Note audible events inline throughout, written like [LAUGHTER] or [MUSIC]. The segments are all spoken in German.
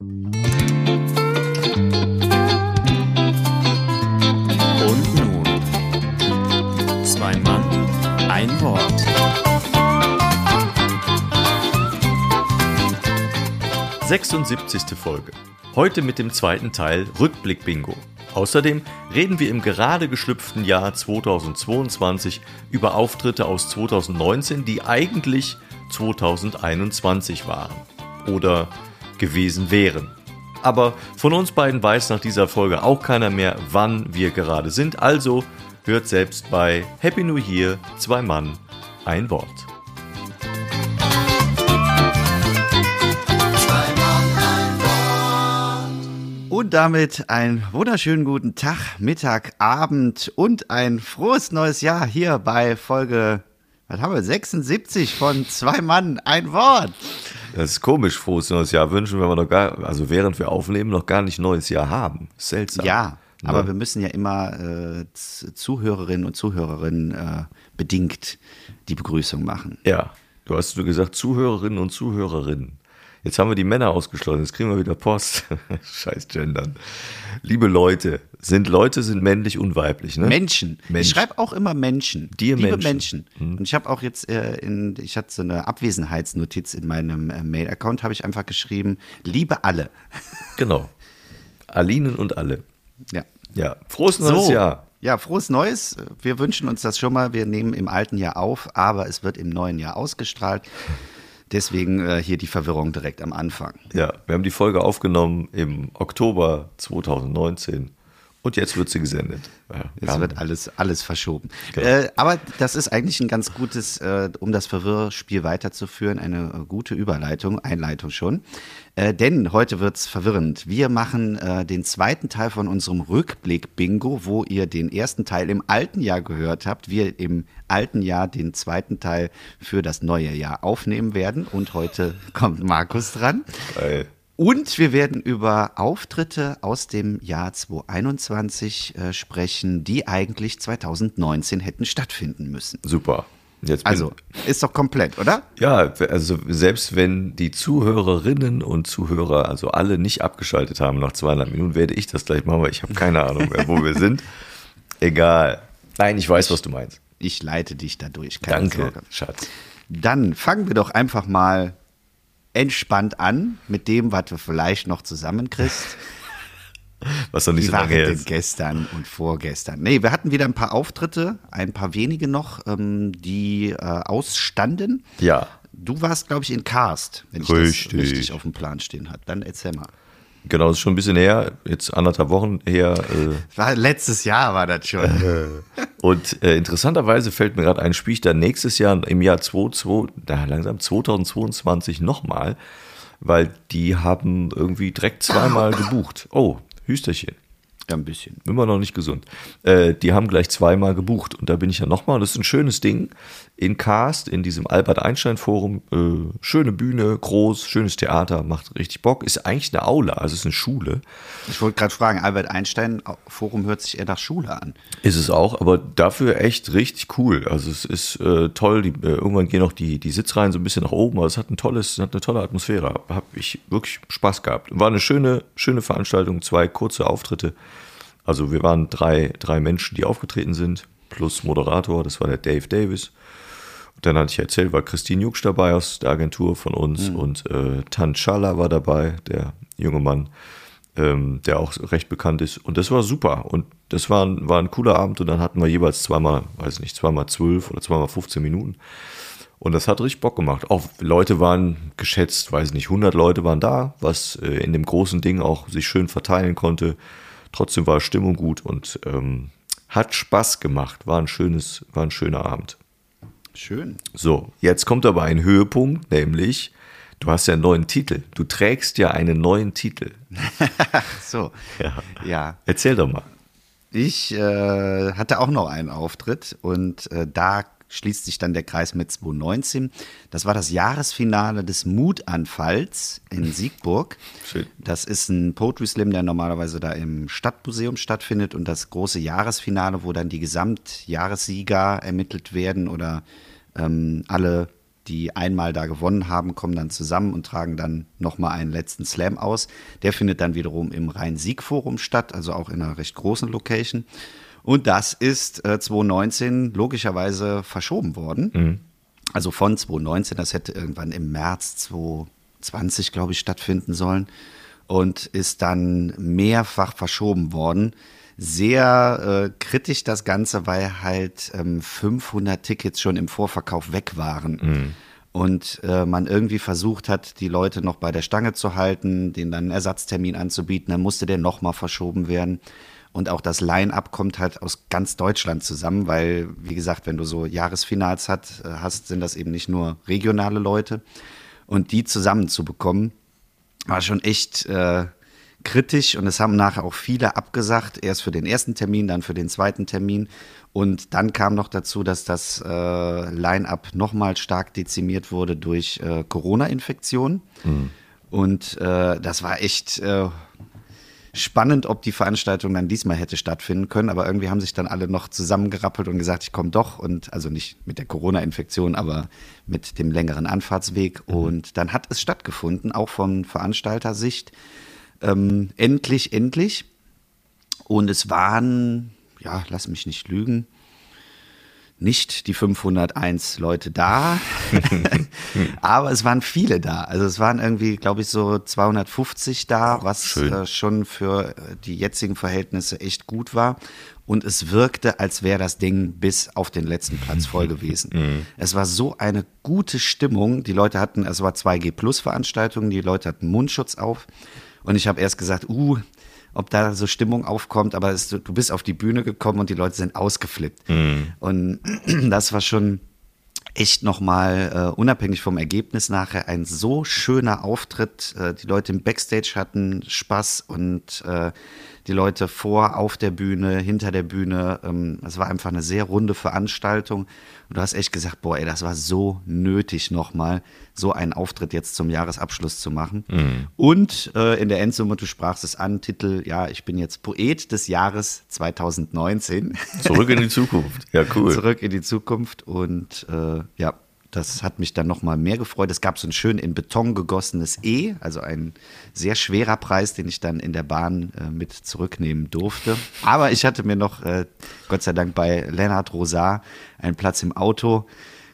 Und nun, zwei Mann, ein Wort. Sechsundsiebzigste Folge. Heute mit dem zweiten Teil Rückblick Bingo. Außerdem reden wir im gerade geschlüpften Jahr 2022 über Auftritte aus 2019, die eigentlich 2021 waren oder gewesen wären. Aber von uns beiden weiß nach dieser Folge auch keiner mehr, wann wir gerade sind. Also hört selbst bei Happy New Year zwei Mann ein Wort. Und damit einen wunderschönen guten Tag, Mittag, Abend und ein frohes neues Jahr hier bei Folge, was haben wir, 76 von Zwei Mann, ein Wort. Das ist komisch, frohes neues Jahr wünschen, wenn wir noch gar, also während wir aufnehmen, noch gar nicht neues Jahr haben. Seltsam. Ja, aber Ne? wir müssen ja immer äh, Zuhörerinnen und Zuhörerinnen äh, bedingt die Begrüßung machen. Ja, du hast nur gesagt Zuhörerinnen und Zuhörerinnen. Jetzt haben wir die Männer ausgeschlossen, jetzt kriegen wir wieder Post. [LAUGHS] Scheiß Gendern. Liebe Leute, sind Leute sind männlich und weiblich, ne? Menschen. Mensch. Ich schreibe auch immer Menschen. Dir Liebe Menschen. Menschen. Und ich habe auch jetzt, äh, in, ich hatte so eine Abwesenheitsnotiz in meinem äh, Mail-Account, habe ich einfach geschrieben, liebe alle. [LAUGHS] Genau. Alinen und alle. Ja. Ja, frohes neues So, Jahr. ja, frohes Neues. Wir wünschen uns das schon mal. Wir nehmen im alten Jahr auf, aber es wird im neuen Jahr ausgestrahlt. Deswegen äh, hier die Verwirrung direkt am Anfang. Ja, wir haben die Folge aufgenommen im Oktober 2019 und jetzt wird sie gesendet. Ja, Es haben- wird alles, alles verschoben. Genau. Äh, aber das ist eigentlich ein ganz gutes, äh, um das Verwirrspiel weiterzuführen, eine äh, gute Überleitung, Einleitung schon. Äh, denn heute wird's verwirrend. Wir machen äh, den zweiten Teil von unserem Rückblick-Bingo, wo ihr den ersten Teil im alten Jahr gehört habt. Wir im alten Jahr den zweiten Teil für das neue Jahr aufnehmen werden. Und heute kommt Markus dran. Geil. Und wir werden über Auftritte aus dem Jahr 2021 äh, sprechen, die eigentlich 2019 hätten stattfinden müssen. Super. Also, ist doch komplett, oder? Ja, also selbst wenn die Zuhörerinnen und Zuhörer, also alle nicht abgeschaltet haben nach 200 Minuten, werde ich das gleich machen, weil ich habe keine Ahnung mehr, wo wir sind. [LAUGHS] Egal. Nein, ich weiß, was du meinst. Ich leite dich da durch. Danke, Sorge. Schatz. Dann fangen wir doch einfach mal entspannt an mit dem, was du vielleicht noch zusammenkriegst. [LAUGHS] Was doch nicht Wie so lange her denn gestern und vorgestern? Nee, wir hatten wieder ein paar Auftritte, ein paar wenige noch, ähm, die äh, ausstanden. Ja, Du warst, glaube ich, in Karst, wenn ich Richtig. das richtig auf dem Plan stehen habe. Dann erzähl mal. Genau, das ist schon ein bisschen her, jetzt anderthalb Wochen her. Äh, War, letztes Jahr war das schon. Und äh, interessanterweise fällt mir gerade ein, spiele ich dann nächstes Jahr im Jahr 22, da langsam 2022 nochmal, weil die haben irgendwie direkt zweimal gebucht. Oh, Hüsterchen. Ja, ein bisschen. Immer noch nicht gesund. Äh, die haben gleich zweimal gebucht und da bin ich ja nochmal. Das ist ein schönes Ding. In Cast, in diesem Albert-Einstein-Forum. Äh, schöne Bühne, groß, schönes Theater, macht richtig Bock. Ist eigentlich eine Aula, also ist eine Schule. Ich wollte gerade fragen, Albert Einstein Forum hört sich eher nach Schule an. Ist es auch, aber dafür echt richtig cool. Also es ist äh, toll. Die, äh, irgendwann gehen auch die, die Sitzreihen so ein bisschen nach oben, aber es hat ein tolles, hat eine tolle Atmosphäre. Habe ich wirklich Spaß gehabt. War eine schöne, schöne Veranstaltung, zwei kurze Auftritte. Also wir waren drei, drei Menschen, die aufgetreten sind, plus Moderator, das war der Dave Davis. Und dann hatte ich erzählt, war Christine Jucksch dabei aus der Agentur von uns und äh, Tan Chala war dabei, der junge Mann ähm, der auch recht bekannt ist. Und das war super. Und das war ein, war ein cooler Abend. Und dann hatten wir jeweils zweimal, weiß nicht, zweimal zwölf oder zweimal 15 Minuten. Und das hat richtig Bock gemacht. Auch Leute waren geschätzt, weiß nicht, 100 Leute waren da, was äh, in dem großen Ding auch sich schön verteilen konnte. Trotzdem war Stimmung gut und ähm, hat Spaß gemacht. War ein schönes, war ein schöner Abend. Schön. So, jetzt kommt aber ein Höhepunkt, nämlich du hast ja einen neuen Titel. Du trägst ja einen neuen Titel. [LAUGHS] So. Ja. Ja. Erzähl doch mal. Ich äh, hatte auch noch einen Auftritt und äh, da schließt sich dann der Kreis mit 2019. Das war das Jahresfinale des Mutanfalls in [LAUGHS] Siegburg. Schön. Das ist ein Poetry Slam, der normalerweise da im Stadtmuseum stattfindet und das große Jahresfinale, wo dann die Gesamtjahressieger ermittelt werden oder ähm, alle, die einmal da gewonnen haben, kommen dann zusammen und tragen dann nochmal einen letzten Slam aus. Der findet dann wiederum im Rhein-Sieg-Forum statt, also auch in einer recht großen Location. Und das ist äh, 2019 logischerweise verschoben worden. Mhm. Also von 2019, das hätte irgendwann im März 2020, glaube ich, stattfinden sollen. Und ist dann mehrfach verschoben worden sehr äh, kritisch das Ganze, weil halt ähm, 500 Tickets schon im Vorverkauf weg waren. Mhm. Und äh, man irgendwie versucht hat, die Leute noch bei der Stange zu halten, denen dann einen Ersatztermin anzubieten. Dann musste der nochmal verschoben werden. Und auch das Line-up kommt halt aus ganz Deutschland zusammen, weil, wie gesagt, wenn du so Jahresfinals hat, äh, hast, sind das eben nicht nur regionale Leute. Und die zusammenzubekommen, war schon echt äh, kritisch und es haben nachher auch viele abgesagt, erst für den ersten Termin, dann für den zweiten Termin. Und dann kam noch dazu, dass das äh, Line-up nochmal stark dezimiert wurde durch äh, Corona-Infektionen. Mhm. Und äh, das war echt äh, spannend, ob die Veranstaltung dann diesmal hätte stattfinden können. Aber irgendwie haben sich dann alle noch zusammengerappelt und gesagt, ich komme doch. Und also nicht mit der Corona-Infektion, aber mit dem längeren Anfahrtsweg. Mhm. Und dann hat es stattgefunden, auch von Veranstaltersicht ähm, endlich, endlich. Und es waren, ja, lass mich nicht lügen, nicht die 501 Leute da, [LAUGHS] aber es waren viele da. Also es waren irgendwie, glaube ich, so 250 da, was äh, schon für die jetzigen Verhältnisse echt gut war. Und es wirkte, als wäre das Ding bis auf den letzten Platz voll [LAUGHS] gewesen. Mhm. Es war so eine gute Stimmung. Die Leute hatten, es war 2G Plus Veranstaltungen, die Leute hatten Mundschutz auf. Und ich habe erst gesagt, uh, ob da so Stimmung aufkommt, aber es, du bist auf die Bühne gekommen und die Leute sind ausgeflippt. Mhm. Und [CLEARS THROAT] das war schon echt nochmal, uh, unabhängig vom Ergebnis nachher, ein so schöner Auftritt. Uh, die Leute im Backstage hatten Spaß und uh, die Leute vor, auf der Bühne, hinter der Bühne. Ähm, es war einfach eine sehr runde Veranstaltung. Und du hast echt gesagt, boah, ey, das war so nötig nochmal, so einen Auftritt jetzt zum Jahresabschluss zu machen. Mhm. Und äh, in der Endsumme, du sprachst es an, Titel, ja, ich bin jetzt Poet des Jahres 2019. Zurück in die [LAUGHS] Zukunft. Ja, cool. Zurück in die Zukunft. Und äh, ja, das hat mich dann noch mal mehr gefreut. Es gab so ein schön in Beton gegossenes E, also ein sehr schwerer Preis, den ich dann in der Bahn äh, mit zurücknehmen durfte. Aber ich hatte mir noch, äh, Gott sei Dank, bei Lennart Rosar einen Platz im Auto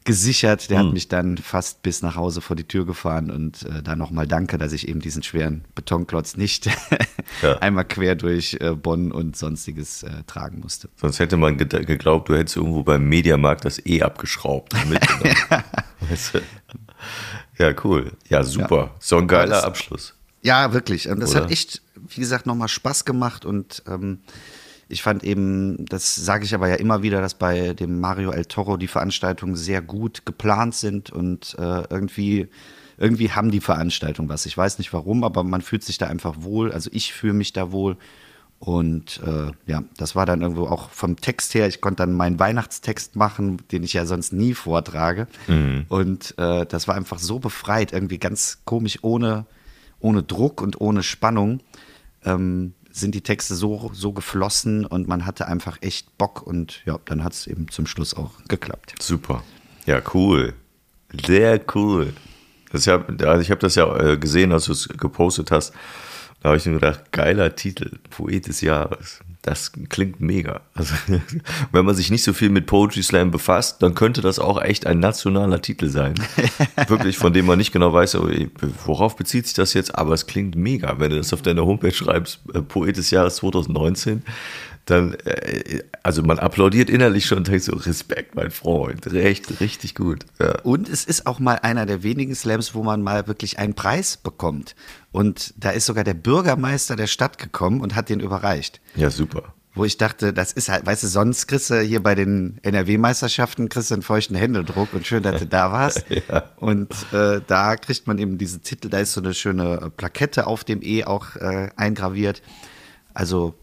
gesichert. Der mhm. hat mich dann fast bis nach Hause vor die Tür gefahren und äh, da nochmal danke, dass ich eben diesen schweren Betonklotz nicht [LAUGHS] ja. einmal quer durch äh, Bonn und sonstiges äh, tragen musste. Sonst hätte man ge geglaubt, du hättest irgendwo beim Mediamarkt das E abgeschraubt. [LAUGHS] [LAUGHS] weißt du? Ja, cool. Ja, super. Ja. So ein geiler das, Abschluss. Ja, wirklich. Und das Oder? hat echt, wie gesagt, nochmal Spaß gemacht und ähm, ich fand eben, das sage ich aber ja immer wieder, dass bei dem Mario El Toro die Veranstaltungen sehr gut geplant sind und äh, irgendwie, irgendwie haben die Veranstaltungen was. Ich weiß nicht warum, aber man fühlt sich da einfach wohl. Also ich fühle mich da wohl. Und äh, ja, das war dann irgendwo auch vom Text her. Ich konnte dann meinen Weihnachtstext machen, den ich ja sonst nie vortrage. Mhm. Und äh, das war einfach so befreit, irgendwie ganz komisch, ohne, ohne Druck und ohne Spannung. Ähm, sind die Texte so, so geflossen und man hatte einfach echt Bock und ja, dann hat es eben zum Schluss auch geklappt. Super. Ja, cool. Sehr cool. Das hab, also ich habe das ja äh, gesehen, als du es gepostet hast. Da habe ich mir gedacht, geiler Titel, Poet des Jahres. Das klingt mega. Also, [LAUGHS] wenn man sich nicht so viel mit Poetry Slam befasst, dann könnte das auch echt ein nationaler Titel sein. [LAUGHS] Wirklich, von dem man nicht genau weiß, oh, worauf bezieht sich das jetzt, aber es klingt mega. Wenn du das auf deiner Homepage schreibst, äh, Poet des Jahres 2019, dann, äh, also man applaudiert innerlich schon und denkt so, Respekt, mein Freund, recht, richtig gut. Ja. Und es ist auch mal einer der wenigen Slams, wo man mal wirklich einen Preis bekommt. Und da ist sogar der Bürgermeister der Stadt gekommen und hat den überreicht. Ja, super. Wo ich dachte, das ist halt, weißt du, sonst kriegst du hier bei den NRW-Meisterschaften kriegst du einen feuchten Händedruck und schön, dass du da warst. [LAUGHS] ja. Und äh, da kriegt man eben diesen Titel, da ist so eine schöne Plakette auf dem E auch äh, eingraviert. Also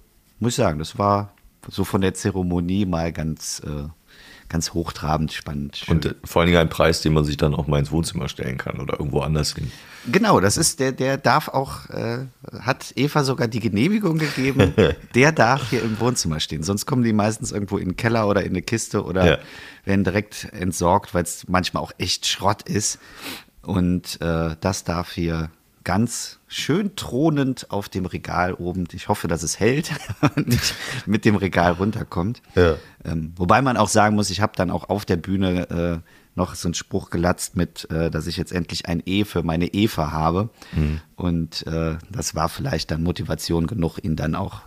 muss ich sagen, das war so von der Zeremonie mal ganz, äh, ganz hochtrabend, spannend. Schön. Und äh, vor allen Dingen ein Preis, den man sich dann auch mal ins Wohnzimmer stellen kann oder irgendwo anders hin. Genau, das ist der, der darf auch, äh, hat Eva sogar die Genehmigung gegeben, [LAUGHS] der darf hier im Wohnzimmer stehen. Sonst kommen die meistens irgendwo in den Keller oder in eine Kiste oder ja. werden direkt entsorgt, weil es manchmal auch echt Schrott ist. Und äh, das darf hier ganz schön thronend auf dem Regal oben. Ich hoffe, dass es hält [LAUGHS] und nicht mit dem Regal runterkommt. Ja. Ähm, wobei man auch sagen muss, ich habe dann auch auf der Bühne äh, noch so einen Spruch gelatzt mit, äh, dass ich jetzt endlich ein E für meine Eva habe. Mhm. Und äh, das war vielleicht dann Motivation genug, ihn dann auch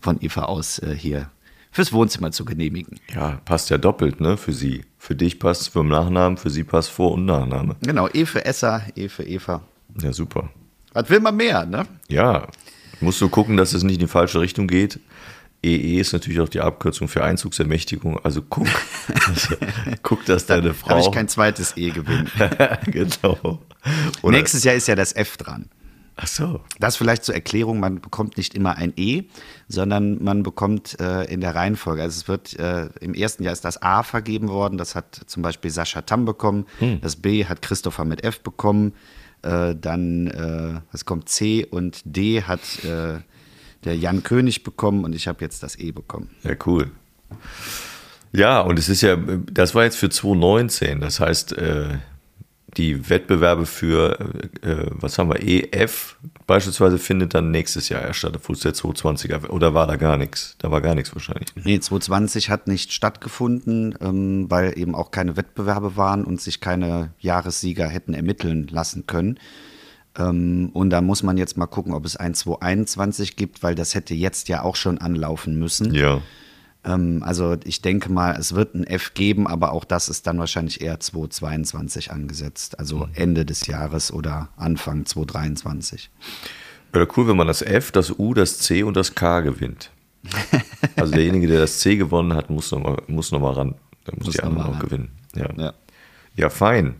von Eva aus äh, hier fürs Wohnzimmer zu genehmigen. Ja, passt ja doppelt, ne, für sie. Für dich passt für den Nachnamen, für sie passt Vor- und Nachname. Genau, E für Essa, E für Eva. Ja, super. Was will man mehr, ne? Ja, musst du gucken, dass es nicht in die falsche Richtung geht. EE ist natürlich auch die Abkürzung für Einzugsermächtigung. Also guck, [LAUGHS] guck, dass deine Frau. Habe ich kein zweites E gewinnen. [LAUGHS] genau. Oder Nächstes Jahr ist ja das F dran. Ach so. Das vielleicht zur Erklärung, man bekommt nicht immer ein E, sondern man bekommt äh, in der Reihenfolge. Also es wird äh, im ersten Jahr ist das A vergeben worden, das hat zum Beispiel Sascha Tam bekommen, hm. das B hat Christopher mit F bekommen, äh, dann, äh, es kommt C und D hat äh, der Jan König bekommen und ich habe jetzt das E bekommen. Ja, cool. Ja, und es ist ja, das war jetzt für 2019, das heißt, äh, die Wettbewerbe für, äh, was haben wir, EF beispielsweise findet dann nächstes Jahr erst statt, Fuß der 220er. Oder war da gar nichts? Da war gar nichts wahrscheinlich. Nee, 220 hat nicht stattgefunden, ähm, weil eben auch keine Wettbewerbe waren und sich keine Jahressieger hätten ermitteln lassen können. Ähm, und da muss man jetzt mal gucken, ob es ein 221 gibt, weil das hätte jetzt ja auch schon anlaufen müssen. Ja. Ähm, also ich denke mal, es wird ein F geben, aber auch das ist dann wahrscheinlich eher 2022 angesetzt. Also mhm. Ende des Jahres oder Anfang 2023. Wäre cool, wenn man das F, das U, das C und das K gewinnt. [LAUGHS] Also derjenige, der das C gewonnen hat, muss nochmal muss noch mal ran. Der muss, muss die anderen noch gewinnen. Ja. ja. ja, fein.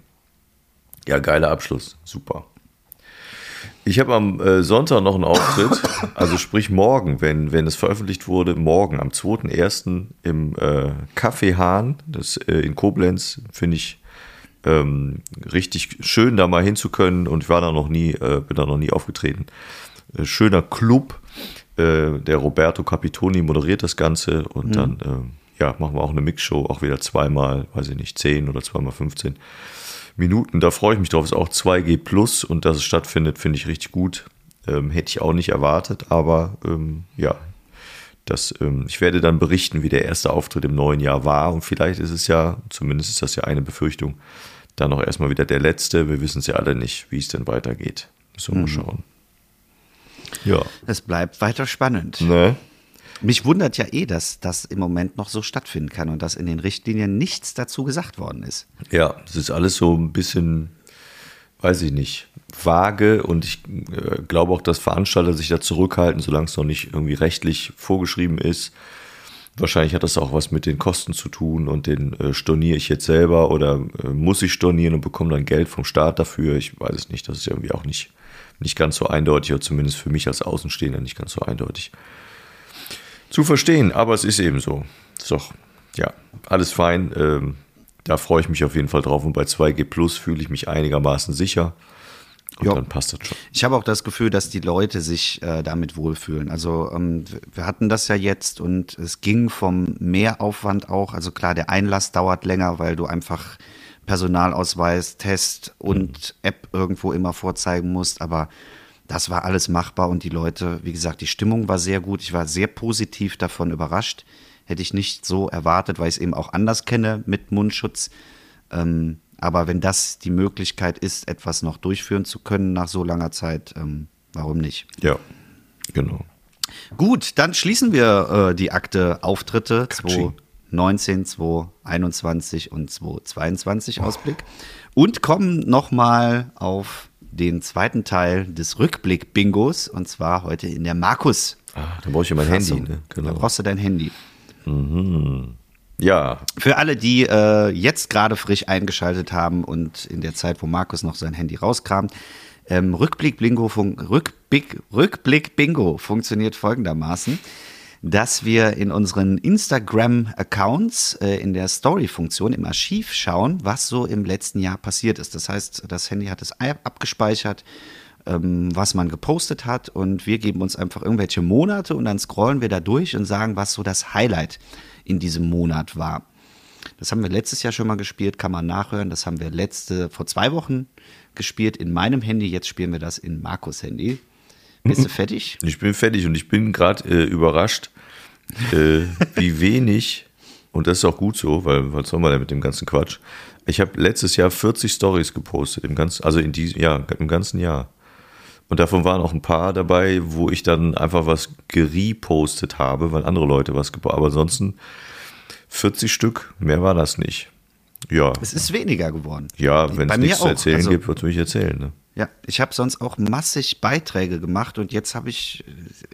Ja, geiler Abschluss. Super. Ich habe am äh, Sonntag noch einen Auftritt, also sprich morgen, wenn, wenn es veröffentlicht wurde, morgen am 2.1. im äh, Café Hahn, das äh, in Koblenz, finde ich ähm, richtig schön, da mal hinzukönnen und ich war da noch nie, äh, bin da noch nie aufgetreten. Äh, schöner Club, äh, der Roberto Capitoni moderiert das Ganze und mhm. dann äh, ja, machen wir auch eine Mixshow, auch wieder zweimal, weiß ich nicht, 10 oder zweimal 15. Minuten. Da freue ich mich drauf. Ist auch 2G Plus und dass es stattfindet, finde ich richtig gut. Ähm, hätte ich auch nicht erwartet, aber ähm, ja, das, ähm, ich werde dann berichten, wie der erste Auftritt im neuen Jahr war. Und vielleicht ist es ja, zumindest ist das ja eine Befürchtung, dann auch erstmal wieder der letzte. Wir wissen es ja alle nicht, wie es denn weitergeht. Müssen wir mhm. mal schauen. Ja. Es bleibt weiter spannend. Ne? Mich wundert ja eh, dass das im Moment noch so stattfinden kann und dass in den Richtlinien nichts dazu gesagt worden ist. Ja, es ist alles so ein bisschen, weiß ich nicht, vage und ich äh, glaube auch, dass Veranstalter sich da zurückhalten, solange es noch nicht irgendwie rechtlich vorgeschrieben ist. Wahrscheinlich hat das auch was mit den Kosten zu tun und den äh, storniere ich jetzt selber oder äh, muss ich stornieren und bekomme dann Geld vom Staat dafür. Ich weiß es nicht. Das ist irgendwie auch nicht, nicht ganz so eindeutig oder zumindest für mich als Außenstehender nicht ganz so eindeutig zu verstehen, aber es ist eben so. Doch, ja, alles fein. Ähm, da freue ich mich auf jeden Fall drauf und bei 2G Plus fühle ich mich einigermaßen sicher. Und jo. dann passt das schon. Ich habe auch das Gefühl, dass die Leute sich äh, damit wohlfühlen. Also ähm, wir hatten das ja jetzt und es ging vom Mehraufwand auch. Also klar, der Einlass dauert länger, weil du einfach Personalausweis, Test und mhm. App irgendwo immer vorzeigen musst. Aber das war alles machbar und die Leute, wie gesagt, die Stimmung war sehr gut. Ich war sehr positiv davon überrascht. Hätte ich nicht so erwartet, weil ich es eben auch anders kenne mit Mundschutz. Ähm, aber wenn das die Möglichkeit ist, etwas noch durchführen zu können nach so langer Zeit, ähm, warum nicht? Ja, genau. Gut, dann schließen wir äh, die Akte Auftritte 2019, 2021 und 2022 Ausblick und kommen nochmal auf den zweiten Teil des Rückblick-Bingos und zwar heute in der Markus. Ah, da brauche ich ja mein Handy. Ne? Genau. Da brauchst du dein Handy. Mhm. Ja. Für alle, die äh, jetzt gerade frisch eingeschaltet haben und in der Zeit, wo Markus noch sein Handy rauskramt, ähm, Rückblick, Bingo, Rückblick, Rückblick Bingo funktioniert folgendermaßen. dass wir in unseren Instagram-Accounts äh, in der Story-Funktion im Archiv schauen, was so im letzten Jahr passiert ist. Das heißt, das Handy hat es abgespeichert, ähm, was man gepostet hat und wir geben uns einfach irgendwelche Monate und dann scrollen wir da durch und sagen, was so das Highlight in diesem Monat war. Das haben wir letztes Jahr schon mal gespielt, kann man nachhören. Das haben wir letzte, vor zwei Wochen gespielt in meinem Handy. Jetzt spielen wir das in Markus Handy. Bist du [LAUGHS] fertig? Ich bin fertig und ich bin gerade äh, überrascht, äh, [LAUGHS] wie wenig, und das ist auch gut so, weil was soll man denn mit dem ganzen Quatsch? Ich habe letztes Jahr 40 Stories gepostet, im ganzen, also in diesem Jahr, im ganzen Jahr. Und davon waren auch ein paar dabei, wo ich dann einfach was gerepostet habe, weil andere Leute was gepostet haben. Aber ansonsten 40 Stück, mehr war das nicht. Ja. Es ist weniger geworden. Ja, wenn es nichts zu erzählen also, gibt, würde ich erzählen. Ne? Ja, ich habe sonst auch massig Beiträge gemacht und jetzt habe ich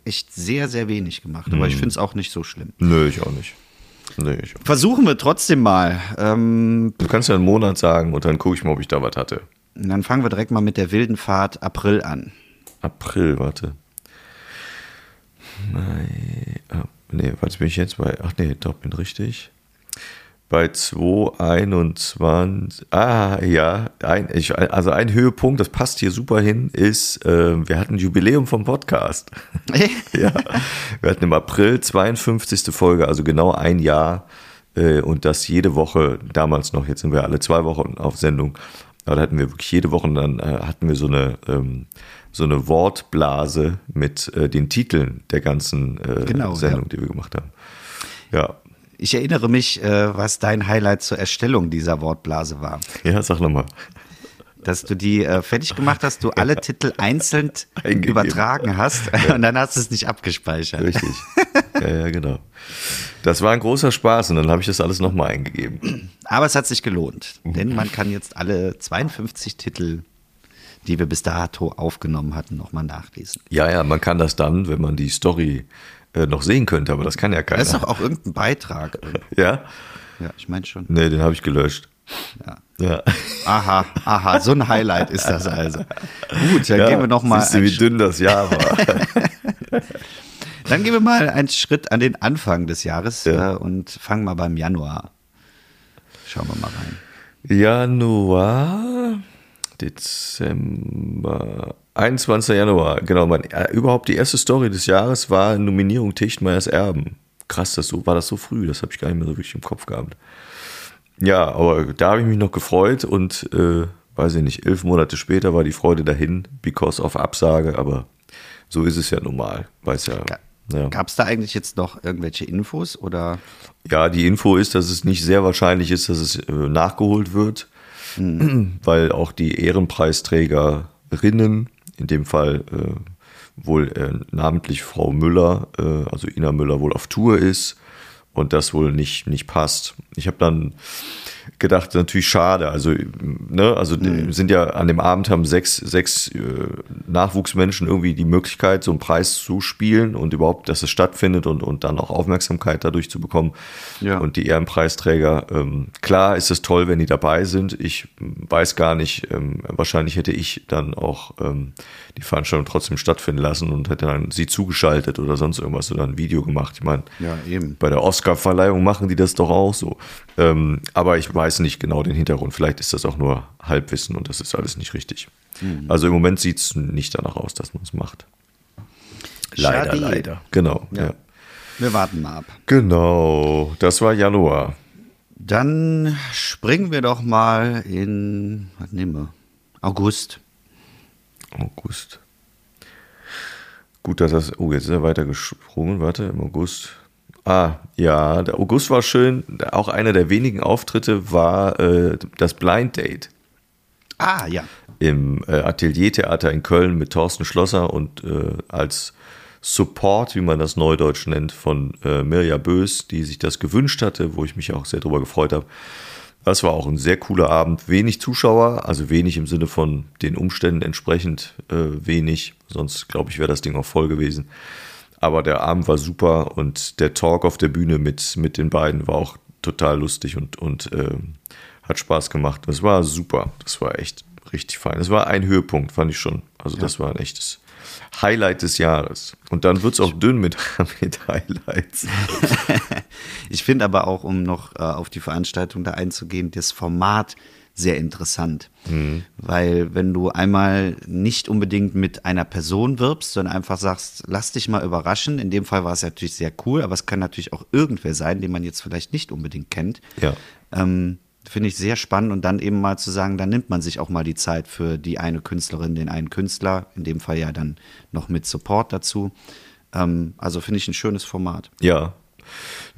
echt sehr, sehr wenig gemacht. Aber hm. ich finde es auch nicht so schlimm. Nö, ich auch nicht. Nee, ich auch. Versuchen wir trotzdem mal. Ähm, du kannst ja einen Monat sagen und dann gucke ich mal, ob ich da was hatte. Und dann fangen wir direkt mal mit der wilden Fahrt April an. April, warte. Mai, ab, nee, was bin ich jetzt bei? Ach nee, doch, bin richtig bei 221. Ah, ja, ein, ich, also ein Höhepunkt, das passt hier super hin, ist, äh, wir hatten ein Jubiläum vom Podcast. [LAUGHS] ja, wir hatten im April 52. Folge, also genau ein Jahr äh, und das jede Woche, damals noch, jetzt sind wir alle zwei Wochen auf Sendung, aber da hatten wir wirklich jede Woche, dann äh, hatten wir so eine, ähm, so eine Wortblase mit äh, den Titeln der ganzen äh, genau, Sendung, ja. die wir gemacht haben. Ja, ich erinnere mich, äh, was dein Highlight zur Erstellung dieser Wortblase war. Ja, sag nochmal. Dass du die äh, fertig gemacht hast, du [LAUGHS] alle Titel einzeln übertragen hast ja. [LAUGHS] und dann hast du es nicht abgespeichert. Richtig. [LAUGHS] Ja, ja, genau. Das war ein großer Spaß und dann habe ich das alles nochmal eingegeben. Aber es hat sich gelohnt, denn man kann jetzt alle 52 Titel die wir bis dato aufgenommen hatten, nochmal nachlesen. Ja, ja, man kann das dann, wenn man die Story äh, noch sehen könnte, aber das kann ja keiner. Das ist doch auch irgendein Beitrag. [LAUGHS] ja? Ja, ich meine schon. Nee, den habe ich gelöscht. Ja. ja. Aha, aha, so ein Highlight ist das also. Gut, dann ja, gehen wir noch mal. Siehst du, wie dünn das Jahr war. [LAUGHS] dann gehen wir mal einen Schritt an den Anfang des Jahres ja. äh, und fangen mal beim Januar. Schauen wir mal rein. Januar, Dezember, 21. Januar, genau. Mein, äh, überhaupt die erste Story des Jahres war Nominierung Tichtmeiers Erben. Krass, das so, war das so früh, das habe ich gar nicht mehr so wirklich im Kopf gehabt. Ja, aber da habe ich mich noch gefreut und äh, weiß ich nicht, elf Monate später war die Freude dahin, because of Absage, aber so ist es ja normal, weiß ja. ja. Gab es da eigentlich jetzt noch irgendwelche Infos oder? Ja, die Info ist, dass es nicht sehr wahrscheinlich ist, dass es äh, nachgeholt wird, mhm. weil auch die Ehrenpreisträgerinnen in dem Fall äh, wohl äh, namentlich Frau Müller, äh, also Ina Müller, wohl auf Tour ist und das wohl nicht, nicht passt. Ich habe dann gedacht, natürlich schade. Also, ne, also mhm. sind ja an dem Abend haben sechs, sechs äh, Nachwuchsmenschen irgendwie die Möglichkeit, so einen Preis zu spielen und überhaupt, dass es stattfindet und, und dann auch Aufmerksamkeit dadurch zu bekommen. Ja. Und die Ehrenpreisträger, ähm, klar ist es toll, wenn die dabei sind. Ich weiß gar nicht, ähm, wahrscheinlich hätte ich dann auch ähm, die Veranstaltung trotzdem stattfinden lassen und hätte dann sie zugeschaltet oder sonst irgendwas oder ein Video gemacht. Ich meine, ja, bei der Oscar-Verleihung machen die das doch auch so. Ähm, aber ich weiß nicht genau den Hintergrund. Vielleicht ist das auch nur Halbwissen und das ist alles nicht richtig. Mhm. Also im Moment sieht es nicht danach aus, dass man es macht. Leider, Schade. leider. Genau. Ja. ja. Wir warten mal ab. Genau, das war Januar. Dann springen wir doch mal in, was nehmen wir? August. August. Gut, dass das. Oh, jetzt ist er weiter gesprungen. Warte, im August. Ah, ja, der August war schön. Auch einer der wenigen Auftritte war äh, das Blind Date. Ah, ja. Im äh, Ateliertheater in Köln mit Thorsten Schlosser und äh, als Support, wie man das neudeutsch nennt, von äh, Mirja Bös, die sich das gewünscht hatte, wo ich mich auch sehr darüber gefreut habe. Das war auch ein sehr cooler Abend. Wenig Zuschauer, also wenig im Sinne von den Umständen entsprechend äh, wenig. Sonst, glaube ich, wäre das Ding auch voll gewesen. Aber der Abend war super und der Talk auf der Bühne mit, mit den beiden war auch total lustig und, und äh, hat Spaß gemacht. Das war super. Das war echt richtig fein. Das war ein Höhepunkt, fand ich schon. Also, ja. das war ein echtes Highlight des Jahres. Und dann wird es auch dünn mit, [LAUGHS] mit Highlights. [LAUGHS] ich finde aber auch, um noch äh, auf die Veranstaltung da einzugehen, das Format sehr interessant. Mhm. Weil wenn du einmal nicht unbedingt mit einer Person wirbst, sondern einfach sagst, lass dich mal überraschen. In dem Fall war es natürlich sehr cool, aber es kann natürlich auch irgendwer sein, den man jetzt vielleicht nicht unbedingt kennt. Ja. Ähm, Finde ich sehr spannend und dann eben mal zu sagen, dann nimmt man sich auch mal die Zeit für die eine Künstlerin, den einen Künstler, in dem Fall ja dann noch mit Support dazu. Ähm, also finde ich ein schönes Format. Ja,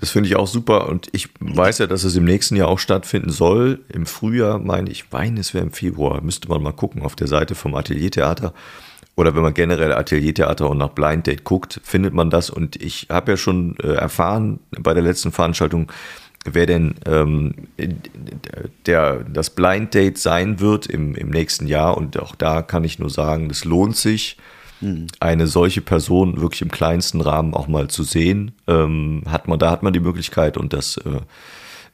das finde ich auch super und ich weiß ja, dass es im nächsten Jahr auch stattfinden soll. Im Frühjahr meine ich, meine es wäre im Februar, müsste man mal gucken auf der Seite vom Ateliertheater. Oder wenn man generell Ateliertheater und nach Blind Date guckt, findet man das. Und ich habe ja schon äh, erfahren bei der letzten Veranstaltung, wer denn ähm, der, das Blind Date sein wird im, im nächsten Jahr. Und auch da kann ich nur sagen, es lohnt sich eine solche Person wirklich im kleinsten Rahmen auch mal zu sehen, ähm, hat man, da hat man die Möglichkeit und das äh,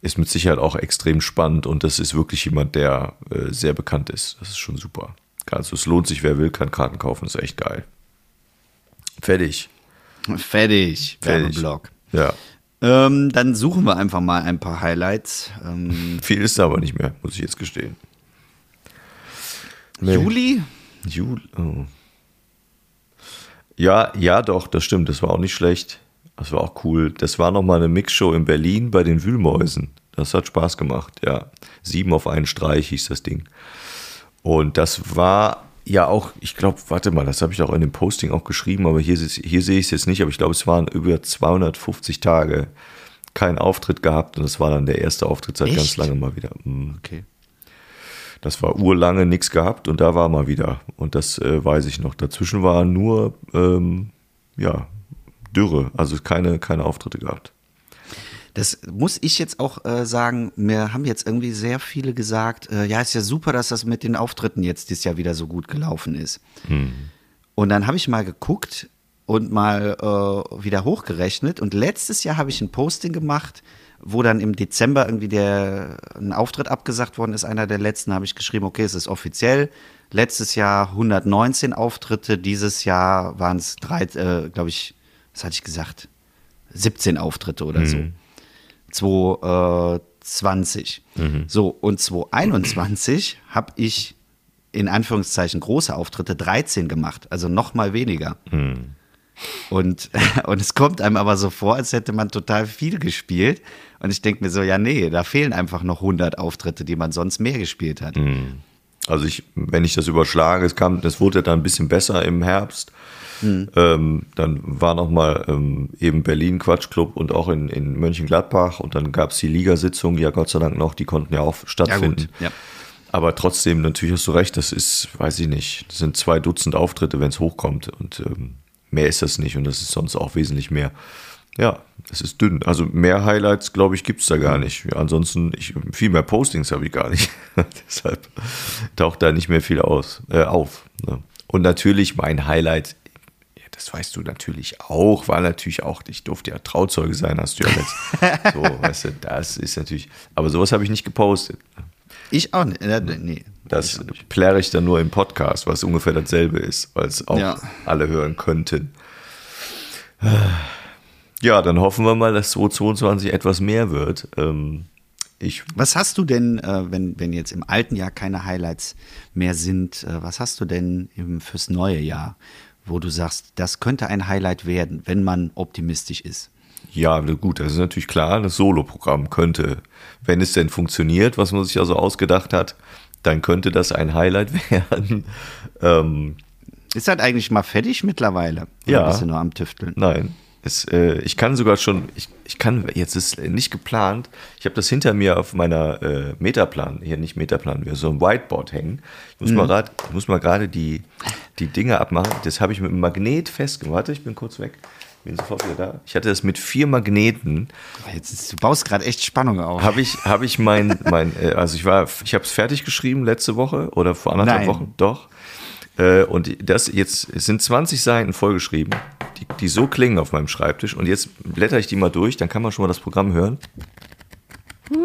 ist mit Sicherheit auch extrem spannend und das ist wirklich jemand, der äh, sehr bekannt ist. Das ist schon super. Also es lohnt sich, wer will, kann Karten kaufen, ist echt geil. Fertig. Fertig. Werbeblock. Ja. Ähm, dann suchen wir einfach mal ein paar Highlights. Ähm, [LAUGHS] Viel ist da aber nicht mehr, muss ich jetzt gestehen. Nee. Juli? Juli. Oh. Ja, ja, doch, das stimmt. Das war auch nicht schlecht. Das war auch cool. Das war nochmal eine Mixshow in Berlin bei den Wühlmäusen. Das hat Spaß gemacht, ja. Sieben auf einen Streich hieß das Ding. Und das war ja auch, ich glaube, warte mal, das habe ich auch in dem Posting auch geschrieben, aber hier, hier sehe ich es jetzt nicht, aber ich glaube, es waren über 250 Tage kein Auftritt gehabt und es war dann der erste Auftritt seit Echt? ganz lange mal wieder. Mhm. Okay. Das war urlange nichts gehabt und da war mal wieder. Und das äh, weiß ich noch. Dazwischen war nur, ähm, ja, Dürre, also keine, keine Auftritte gehabt. Das muss ich jetzt auch äh, sagen, mir haben jetzt irgendwie sehr viele gesagt, äh, ja, ist ja super, dass das mit den Auftritten jetzt dieses Jahr wieder so gut gelaufen ist. Hm. Und dann habe ich mal geguckt und mal äh, wieder hochgerechnet und letztes Jahr habe ich ein Posting gemacht, wo dann im Dezember irgendwie der ein Auftritt abgesagt worden ist, einer der letzten, habe ich geschrieben, okay, es ist offiziell. Letztes Jahr 119 Auftritte, dieses Jahr waren es drei, äh, glaube ich, was hatte ich gesagt? 17 Auftritte oder so. 2020. Mhm. So, und 2021 habe ich in Anführungszeichen große Auftritte 13 gemacht, also noch mal weniger. Mhm. Und, [LAUGHS] und es kommt einem aber so vor, als hätte man total viel gespielt. Und ich denke mir so, ja, nee, da fehlen einfach noch 100 Auftritte, die man sonst mehr gespielt hat. Also ich, wenn ich das überschlage, es kam, das wurde dann ein bisschen besser im Herbst. Ähm, dann war nochmal ähm, eben Berlin Quatschclub und auch in, in Mönchengladbach und dann gab es die Ligasitzung, ja Gott sei Dank noch, die konnten ja auch stattfinden. Ja. Aber trotzdem, natürlich hast du recht, das ist, weiß ich nicht, das sind zwei Dutzend Auftritte, wenn es hochkommt und ähm, mehr ist das nicht und das ist sonst auch wesentlich mehr. Ja, es ist dünn. Also mehr Highlights, glaube ich, gibt es da gar nicht. Ja, ansonsten, ich, viel mehr Postings habe ich gar nicht. [LAUGHS] Deshalb taucht da nicht mehr viel aus, äh, auf. Ne? Und natürlich mein Highlight, ja, das weißt du natürlich auch, war natürlich auch, ich durfte ja Trauzeuge sein, hast du ja letzt. [LAUGHS] so, weißt du, das ist natürlich, aber sowas habe ich nicht gepostet. Ich auch nicht. Nee. Das plärre ich dann nur im Podcast, was ungefähr dasselbe ist, weil es auch Ja. alle hören könnten. Ja, dann hoffen wir mal, dass 2022 etwas mehr wird. Ähm, ich, Was hast du denn, äh, wenn, wenn jetzt im alten Jahr keine Highlights mehr sind, äh, was hast du denn im, fürs neue Jahr, wo du sagst, das könnte ein Highlight werden, wenn man optimistisch ist? Ja, gut, das ist natürlich klar, das Solo-Programm könnte, wenn es denn funktioniert, was man sich also ausgedacht hat, dann könnte das ein Highlight [LAUGHS] werden. Ähm, Ist halt eigentlich mal fertig mittlerweile? Ja. Oder bist du nur am Tüfteln? Nein. Es, äh, ich kann sogar schon, ich, ich kann, jetzt ist nicht geplant, ich habe das hinter mir auf meiner äh, Metaplan, hier nicht Metaplan, wir so ein Whiteboard hängen. Ich muss mal muss mal gerade die, die Dinge abmachen. Das habe ich mit einem Magnet festgemacht. Warte, ich bin kurz weg. Bin sofort wieder da. Ich hatte das mit vier Magneten. Jetzt ist, du baust gerade echt Spannung auf. Habe ich, habe ich mein, mein, äh, also ich war, ich habe es fertig geschrieben letzte Woche oder vor anderthalb Nein. Wochen, doch. Äh, und das jetzt, es sind 20 Seiten vollgeschrieben, die, die so klingen auf meinem Schreibtisch. Und jetzt blätter ich die mal durch, dann kann man schon mal das Programm hören. [LAUGHS]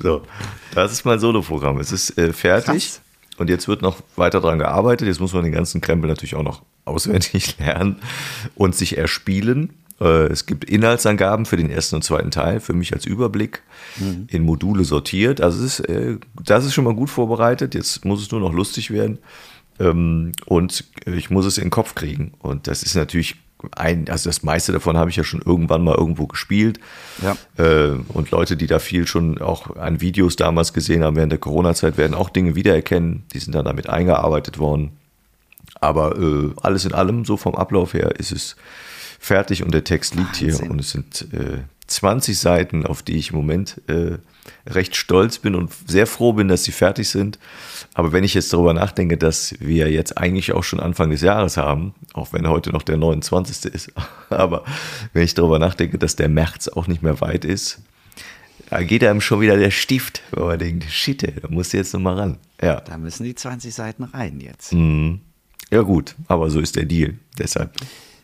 So, das ist mein Soloprogramm. Es ist äh, fertig. Krass. Und jetzt wird noch weiter dran gearbeitet. Jetzt muss man den ganzen Krempel natürlich auch noch [LAUGHS] auswendig lernen und sich erspielen. Äh, es gibt Inhaltsangaben für den ersten und zweiten Teil, für mich als Überblick mhm. in Module sortiert. Also ist, äh, das ist schon mal gut vorbereitet. Jetzt muss es nur noch lustig werden. Ähm, und ich muss es in den Kopf kriegen. Und das ist natürlich ein, also das meiste davon habe ich ja schon irgendwann mal irgendwo gespielt. Ja. Äh, und Leute, die da viel schon auch an Videos damals gesehen haben während der Corona-Zeit, werden auch Dinge wiedererkennen. Die sind dann damit eingearbeitet worden. Aber äh, alles in allem, so vom Ablauf her, ist es fertig und der Text liegt Wahnsinn. hier und es sind äh, 20 Seiten, auf die ich im Moment äh, recht stolz bin und sehr froh bin, dass sie fertig sind. Aber wenn ich jetzt darüber nachdenke, dass wir jetzt eigentlich auch schon Anfang des Jahres haben, auch wenn heute noch der 29. ist, [LAUGHS] aber wenn ich darüber nachdenke, dass der März auch nicht mehr weit ist, da geht einem schon wieder der Stift, weil man denkt, shit, da muss jetzt nochmal ran. Ja. Da müssen die 20 Seiten rein jetzt. Mhm. Ja gut, aber so ist der Deal. Deshalb.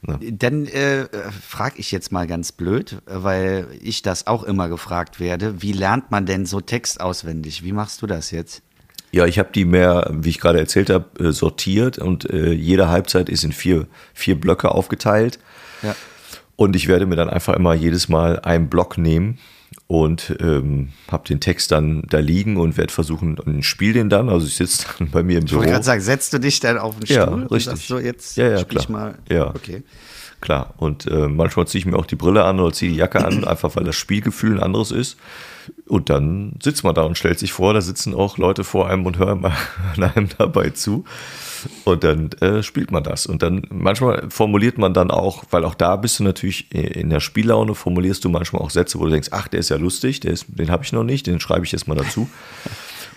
Ne? Dann äh, frage ich jetzt mal ganz blöd, weil ich das auch immer gefragt werde. Wie lernt man denn so Text auswendig? Wie machst du das jetzt? Ja, ich habe die mehr, wie ich gerade erzählt habe, äh, sortiert und äh, jede Halbzeit ist in vier, vier Blöcke aufgeteilt. Ja. Und ich werde mir dann einfach immer jedes Mal einen Block nehmen und ähm, habe den Text dann da liegen und werde versuchen, und spiele den dann. Also ich sitze [LAUGHS] dann bei mir im ich Büro. Ich wollte gerade sagen, setzt du dich dann auf den Stuhl? Ja, richtig. so, jetzt ja, ja, klar. mal. Ja, okay. Klar. Und äh, manchmal ziehe ich mir auch die Brille an oder ziehe die Jacke an, einfach weil das Spielgefühl ein anderes ist. Und dann sitzt man da und stellt sich vor, da sitzen auch Leute vor einem und hören [LAUGHS] einem dabei zu. Und dann äh, spielt man das. Und dann manchmal formuliert man dann auch, weil auch da bist du natürlich in der Spiellaune, formulierst du manchmal auch Sätze, wo du denkst, ach, der ist ja lustig, der ist, den habe ich noch nicht, den schreibe ich jetzt mal dazu. [LAUGHS]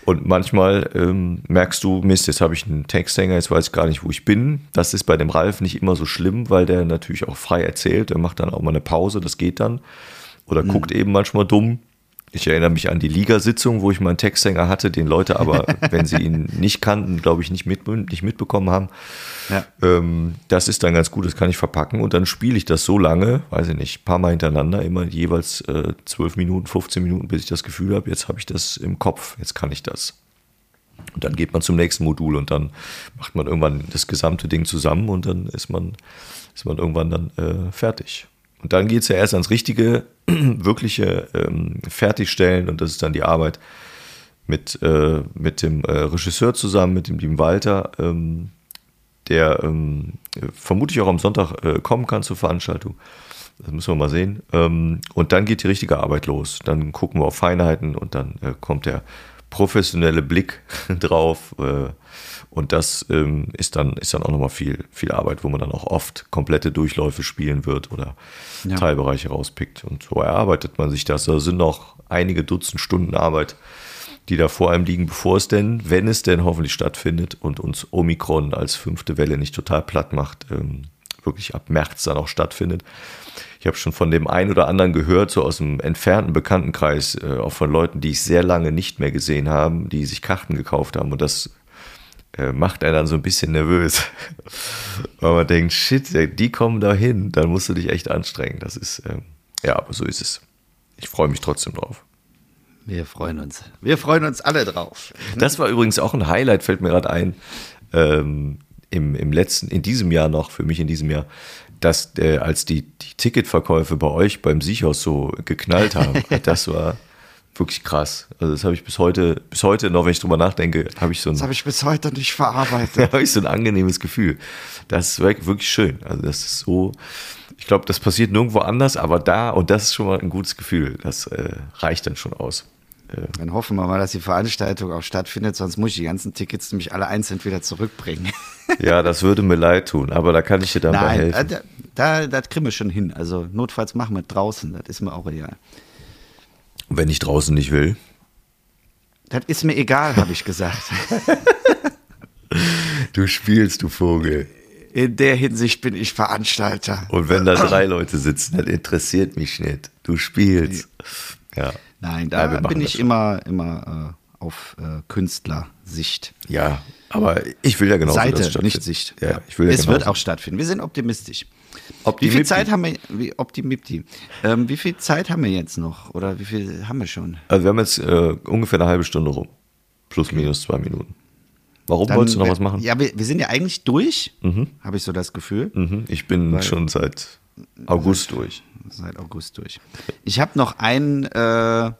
Und manchmal ähm, merkst du, Mist, jetzt habe ich einen Texthänger, jetzt weiß ich gar nicht, wo ich bin. Das ist bei dem Ralf nicht immer so schlimm, weil der natürlich auch frei erzählt. Er macht dann auch mal eine Pause, das geht dann. Oder mhm. guckt eben manchmal dumm. Ich erinnere mich an die Ligasitzung, wo ich meinen Texthänger hatte, den Leute aber, [LAUGHS] wenn sie ihn nicht kannten, glaube ich, nicht, mit, nicht mitbekommen haben. Ja. Ähm, das ist dann ganz gut, das kann ich verpacken und dann spiele ich das so lange, weiß ich nicht, paar Mal hintereinander, immer jeweils äh, 12 Minuten, 15 Minuten, bis ich das Gefühl habe, jetzt habe ich das im Kopf, jetzt kann ich das. Und dann geht man zum nächsten Modul und dann macht man irgendwann das gesamte Ding zusammen und dann ist man, ist man irgendwann dann äh, fertig. Und dann geht es ja erst ans richtige, [CLEARS THROAT] wirkliche ähm, Fertigstellen und das ist dann die Arbeit mit, äh, mit dem äh, Regisseur zusammen, mit dem lieben Walter, ähm, der ähm, vermutlich auch am Sonntag äh, kommen kann zur Veranstaltung. Das müssen wir mal sehen. Ähm, und dann geht die richtige Arbeit los. Dann gucken wir auf Feinheiten und dann äh, kommt der professionelle Blick [LAUGHS] drauf. Und das ähm, ist dann, ist dann auch nochmal viel, viel Arbeit, wo man dann auch oft komplette Durchläufe spielen wird oder ja. Teilbereiche rauspickt. Und so erarbeitet man sich das. Da sind noch einige Dutzend Stunden Arbeit, die da vor einem liegen, bevor es denn, wenn es denn hoffentlich stattfindet und uns Omikron als fünfte Welle nicht total platt macht, ähm, wirklich ab März dann auch stattfindet. Ich habe schon von dem einen oder anderen gehört, so aus dem entfernten Bekanntenkreis, äh, auch von Leuten, die ich sehr lange nicht mehr gesehen habe, die sich Karten gekauft haben und das macht er dann so ein bisschen nervös. [LAUGHS] Weil man denkt, shit, die kommen da hin, dann musst du dich echt anstrengen. Das ist, äh, ja, aber so ist es. Ich freue mich trotzdem drauf. Wir freuen uns. Wir freuen uns alle drauf. Das war übrigens auch ein Highlight, fällt mir gerade ein, ähm, im, im letzten, in diesem Jahr noch, für mich in diesem Jahr, dass äh, als die, die Ticketverkäufe bei euch beim Siechhaus so geknallt haben, [LAUGHS] das war wirklich krass. Also das habe ich bis heute, bis heute noch, wenn ich drüber nachdenke, habe ich so ein. Das habe ich bis heute nicht verarbeitet. [LAUGHS] habe ich so ein angenehmes Gefühl. Das ist wirklich schön. Also das ist so, ich glaube, das passiert nirgendwo anders, aber da, und das ist schon mal ein gutes Gefühl. Das äh, reicht dann schon aus. Äh, dann hoffen wir mal, dass die Veranstaltung auch stattfindet, sonst muss ich die ganzen Tickets nämlich alle einzeln wieder zurückbringen. ja, [LAUGHS] das würde mir leid tun, aber da kann ich dir dann Nein, helfen. Äh, da, da, das kriegen wir schon hin. Also notfalls machen wir draußen, das ist mir auch real. Und wenn ich draußen nicht will? Das ist mir egal, habe ich gesagt. [LAUGHS] du spielst, du Vogel. In der Hinsicht bin ich Veranstalter. Und wenn da drei Leute sitzen, das interessiert mich nicht. Du spielst. Ja. Nein, da ja, bin ich immer, immer äh, auf äh, Künstlersicht. Ja, aber ich will ja genau Seite, nicht Sicht. Ja, ja es genauso. wird auch stattfinden. Wir sind optimistisch. Wie viel Zeit haben wir, wie, Optimipti, ähm, wie viel Zeit haben wir jetzt noch? Oder wie viel haben wir schon? Also wir haben jetzt äh, ungefähr eine halbe Stunde rum. Plus, minus zwei Minuten. Warum Dann, wolltest du noch was machen? Ja, wir, wir sind ja eigentlich durch, habe ich so das Gefühl. Mhm, Ich bin schon seit August durch. Seit August durch. Ich habe noch einen äh,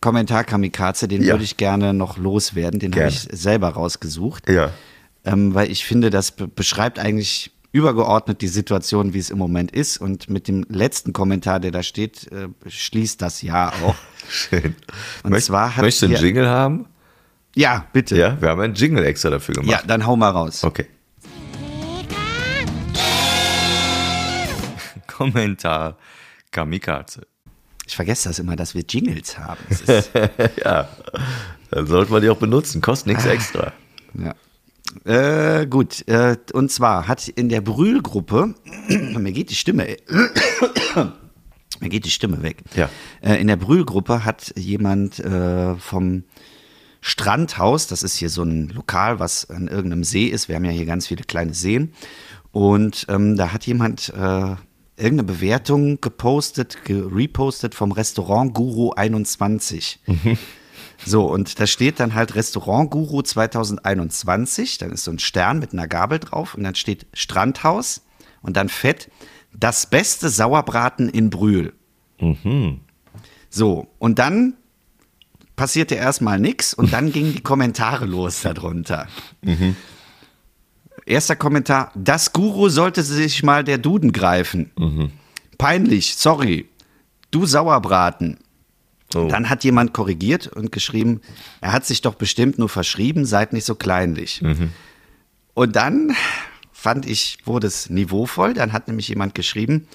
Kommentar Kamikaze, den Ja. würde ich gerne noch loswerden. Den habe ich selber rausgesucht. Ja. ähm, weil ich finde, das be beschreibt eigentlich übergeordnet die Situation, wie es im Moment ist. Und mit dem letzten Kommentar, der da steht, äh, schließt das ja auch. [LAUGHS] Schön. Und Möcht- zwar hat möchtest du einen Jingle haben? Ja, bitte. Ja, Ja, wir haben einen Jingle extra dafür gemacht. dann hau mal raus. Okay. [LAUGHS] Kommentar Kamikaze. Ich vergesse das immer, dass wir Jingles haben. [LAUGHS] Ja, dann sollte man die auch benutzen. Kostet Ah. nichts extra. ja. Äh, gut, äh, und zwar hat in der Brühlgruppe, [CLEARS THROAT] mir geht die Stimme, [CLEARS THROAT] mir geht die Stimme weg. Ja. Äh, in der Brühlgruppe hat jemand äh, vom Strandhaus, das ist hier so ein Lokal, was an irgendeinem See ist. Wir haben ja hier ganz viele kleine Seen. Und ähm, da hat jemand äh, irgendeine Bewertung gepostet, gerepostet vom Restaurant Guru 21. So, und da steht dann halt Restaurant Guru 2021. Dann ist so ein Stern mit einer Gabel drauf und dann steht Strandhaus und dann fett das beste Sauerbraten in Brühl. So, und dann passierte erstmal nichts und dann gingen die Kommentare los darunter. Erster Kommentar, das Guru sollte sich mal der Duden greifen. Peinlich, sorry. Du Sauerbraten. Oh. Dann hat jemand korrigiert und geschrieben, er hat sich doch bestimmt nur verschrieben, seid nicht so kleinlich. Und dann fand ich, wurde es niveauvoll. Dann hat nämlich jemand geschrieben,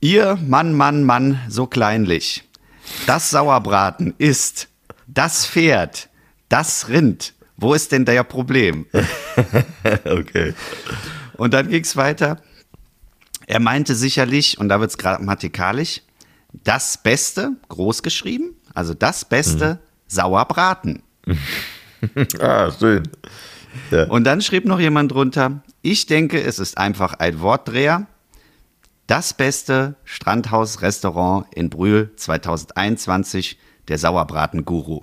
ihr Mann, Mann, Mann, so kleinlich. Das Sauerbraten ist das Pferd, das Rind. Wo ist denn der Problem? [LAUGHS] okay. Und dann ging es weiter. Er meinte sicherlich, und da wird es grammatikalisch, das Beste, groß geschrieben, also das Beste, Sauerbraten. [LAUGHS] Ah, schön. Ja. Und dann schrieb noch jemand drunter, ich denke, es ist einfach ein Wortdreher. Das beste Strandhaus-Restaurant in Brühl 2021, der Sauerbraten-Guru.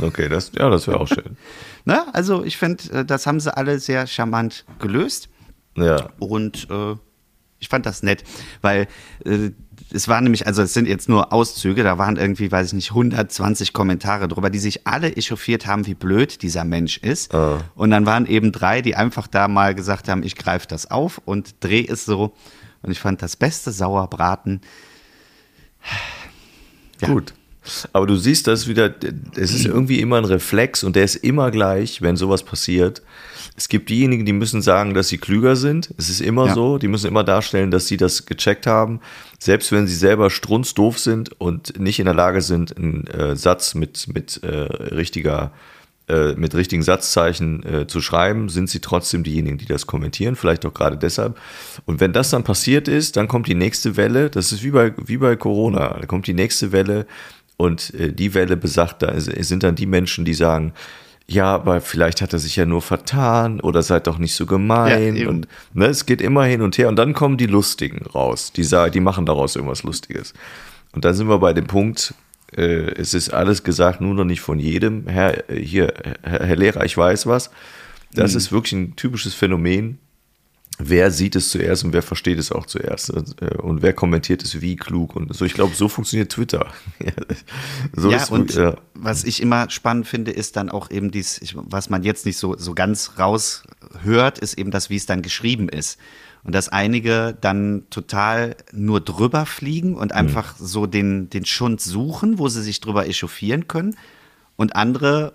Okay, das, ja, das wäre auch schön. [LAUGHS] Ne? Also ich finde, das haben sie alle sehr charmant gelöst. Ja. Und äh, ich fand das nett, weil äh, es waren nämlich, also es sind jetzt nur Auszüge, da waren irgendwie, weiß ich nicht, 120 Kommentare drüber, die sich alle echauffiert haben, wie blöd dieser Mensch ist. Ah. Und dann waren eben drei, die einfach da mal gesagt haben, ich greife das auf und drehe es so. Und ich fand das beste Sauerbraten. Ja. Gut. Aber du siehst das wieder, es ist irgendwie immer ein Reflex und der ist immer gleich, wenn sowas passiert. Es gibt diejenigen, die müssen sagen, dass sie klüger sind. Es ist immer Ja. so. Die müssen immer darstellen, dass sie das gecheckt haben. Selbst wenn sie selber strunzdoof sind und nicht in der Lage sind, einen äh, Satz mit, mit äh, richtiger äh, mit richtigen Satzzeichen äh, zu schreiben, sind sie trotzdem diejenigen, die das kommentieren, vielleicht auch gerade deshalb. Und wenn das dann passiert ist, dann kommt die nächste Welle, das ist wie bei, wie bei Corona, da kommt die nächste Welle und äh, die Welle besagt, da sind dann die Menschen, die sagen, ja, aber vielleicht hat er sich ja nur vertan oder seid doch nicht so gemein. Ja, und ne, es geht immer hin und her und dann kommen die Lustigen raus, die sagen, die machen daraus irgendwas Lustiges. Und dann sind wir bei dem Punkt, äh, es ist alles gesagt, nur noch nicht von jedem. Herr, äh, hier, Herr, Herr Lehrer, ich weiß was. Das ist wirklich ein typisches Phänomen. Wer sieht es zuerst und wer versteht es auch zuerst? Äh, Und wer kommentiert es wie klug und so. Ich glaube, so funktioniert Twitter. [LAUGHS] so ja, ist- und ja. was ich immer spannend finde, ist dann auch eben dies, was man jetzt nicht so, so ganz raushört, ist eben das, wie es dann geschrieben ist. Und dass einige dann total nur drüber fliegen und einfach so den, den Schund suchen, wo sie sich drüber echauffieren können. Und andere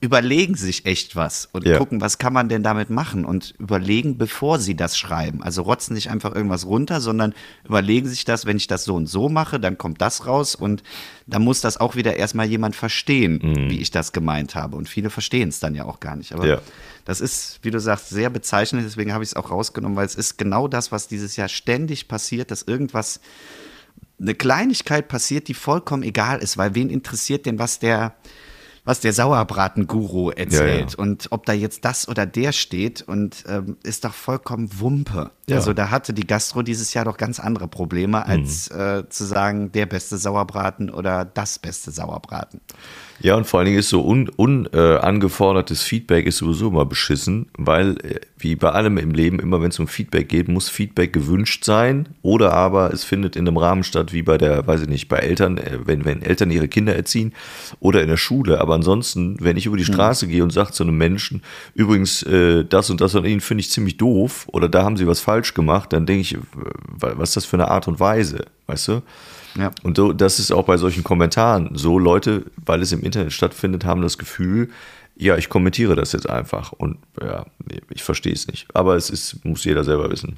überlegen sich echt was und Ja. gucken, was kann man denn damit machen und überlegen, bevor sie das schreiben. Also rotzen nicht einfach irgendwas runter, sondern überlegen sich das, wenn ich das so und so mache, dann kommt das raus und dann muss das auch wieder erstmal jemand verstehen, wie ich das gemeint habe. Und viele verstehen es dann ja auch gar nicht. Aber Ja. das ist, wie du sagst, sehr bezeichnend, deswegen habe ich es auch rausgenommen, weil es ist genau das, was dieses Jahr ständig passiert, dass irgendwas eine Kleinigkeit passiert, die vollkommen egal ist, weil wen interessiert denn, was der, was der Sauerbraten-Guru erzählt Ja, ja. und ob da jetzt das oder der steht und ähm, ist doch vollkommen Wumpe. Ja. Also da hatte die Gastro dieses Jahr doch ganz andere Probleme, als Mhm. äh, zu sagen, der beste Sauerbraten oder das beste Sauerbraten. Ja, und vor allen Dingen ist so unangefordertes un, äh, Feedback ist sowieso immer beschissen, weil äh, wie bei allem im Leben, immer wenn es um Feedback geht, muss Feedback gewünscht sein oder aber es findet in einem Rahmen statt, wie bei der, weiß ich nicht, bei Eltern, äh, wenn, wenn Eltern ihre Kinder erziehen oder in der Schule. Aber ansonsten, wenn ich über die hm. Straße mhm. gehe und sage zu einem Menschen, übrigens, äh, das und das an Ihnen finde ich ziemlich doof oder da haben Sie was falsch gemacht, dann denke ich, was ist das für eine Art und Weise, weißt du? Ja. Und so, das ist auch bei solchen Kommentaren so. Leute, weil es im Internet stattfindet, haben das Gefühl, ja, ich kommentiere das jetzt einfach. Und ja, ich verstehe es nicht. Aber es ist, muss jeder selber wissen.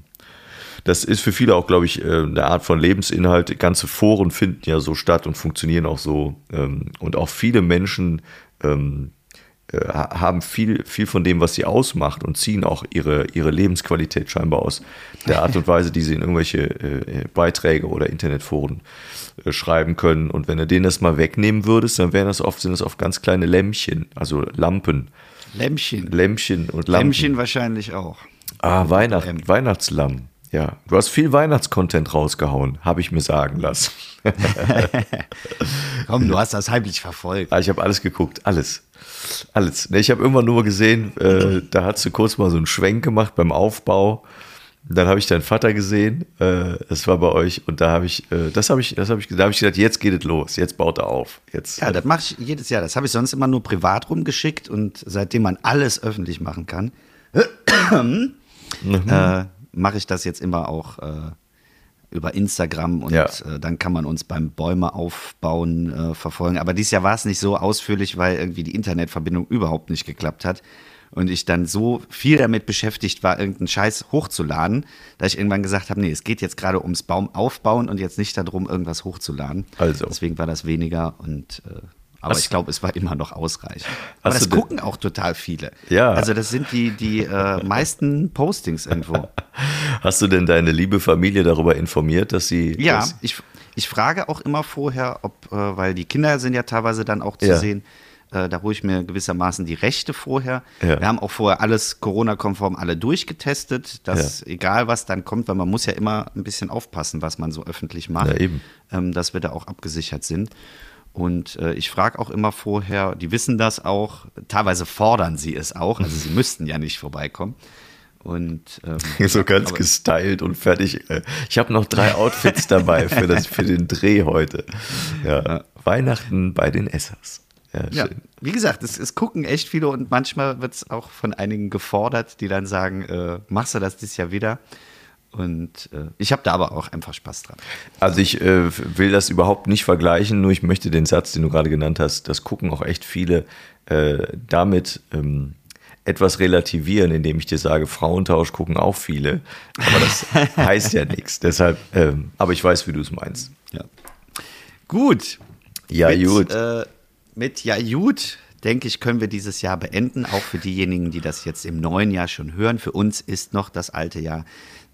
Das ist für viele auch, glaube ich, äh, eine Art von Lebensinhalt. Ganze Foren finden ja so statt und funktionieren auch so. Ähm, und auch viele Menschen ähm, äh, haben viel, viel von dem, was sie ausmacht und ziehen auch ihre, ihre Lebensqualität scheinbar aus der Art und Weise, die sie in irgendwelche äh, Beiträge oder Internetforen äh, schreiben können. Und wenn du denen das mal wegnehmen würdest, dann wären das oft, sind das oft ganz kleine Lämpchen, also Lampen. Lämpchen. Lämpchen und Lampen. Lämpchen wahrscheinlich auch. Ah, Weihnacht. Weihnachtslamm. Ja, du hast viel Weihnachtscontent rausgehauen, habe ich mir sagen lassen. [LAUGHS] Komm, du hast das heimlich verfolgt. Ah, ich habe alles geguckt, alles. Alles. Ich habe immer nur gesehen, äh, da hast du kurz mal so einen Schwenk gemacht beim Aufbau. Dann habe ich deinen Vater gesehen, äh, das war bei euch, und da habe ich, äh, das habe ich, das habe ich, da habe ich gedacht, jetzt geht es los, jetzt baut er auf. Jetzt, ja, das mache ich jedes Jahr. Das habe ich sonst immer nur privat rumgeschickt und seitdem man alles öffentlich machen kann, [CLEARS THROAT] mhm. äh, mache ich das jetzt immer auch äh, über Instagram und ja. äh, dann kann man uns beim Bäume aufbauen äh, verfolgen. Aber dieses Jahr war es nicht so ausführlich, weil irgendwie die Internetverbindung überhaupt nicht geklappt hat. Und ich dann so viel damit beschäftigt war, irgendeinen Scheiß hochzuladen, dass ich irgendwann gesagt habe, nee, es geht jetzt gerade ums Baum aufbauen und jetzt nicht darum, irgendwas hochzuladen. Also. Deswegen war das weniger und äh, aber hast ich glaube, es war immer noch ausreichend. Aber das gucken auch total viele. Ja. Also das sind die, die äh, meisten Postings irgendwo. [LAUGHS] Hast du denn deine liebe Familie darüber informiert, dass sie. Ja, dass ich, ich frage auch immer vorher, ob, äh, weil die Kinder sind ja teilweise dann auch zu ja. sehen, äh, da hole ich mir gewissermaßen die Rechte vorher. Ja. Wir haben auch vorher alles Corona-konform alle durchgetestet, dass ja. egal was dann kommt, weil man muss ja immer ein bisschen aufpassen, was man so öffentlich macht, ja, ähm, dass wir da auch abgesichert sind. Und äh, ich frage auch immer vorher, die wissen das auch, teilweise fordern sie es auch, also sie müssten ja nicht vorbeikommen. Und ähm, [LAUGHS] so ganz aber, gestylt und fertig. Äh, ich habe noch drei Outfits dabei für, das, für den Dreh heute. Ja, ja. Weihnachten bei den Essers. Ja, ja, wie gesagt, es, es, gucken echt viele und manchmal wird es auch von einigen gefordert, die dann sagen, äh, machst du das dieses Jahr wieder? Und äh, ich habe da aber auch einfach Spaß dran. Also ich äh, will das überhaupt nicht vergleichen, nur ich möchte den Satz, den du gerade genannt hast, das gucken auch echt viele äh, damit ähm, etwas relativieren, indem ich dir sage, Frauentausch gucken auch viele. Aber das [LAUGHS] heißt ja nichts. Deshalb, ähm, aber ich weiß, wie du es meinst. Ja. Gut. Ja, mit, gut. Äh, mit Ja, gut denke ich, können wir dieses Jahr beenden. Auch für diejenigen, die das jetzt im neuen Jahr schon hören. Für uns ist noch das alte Jahr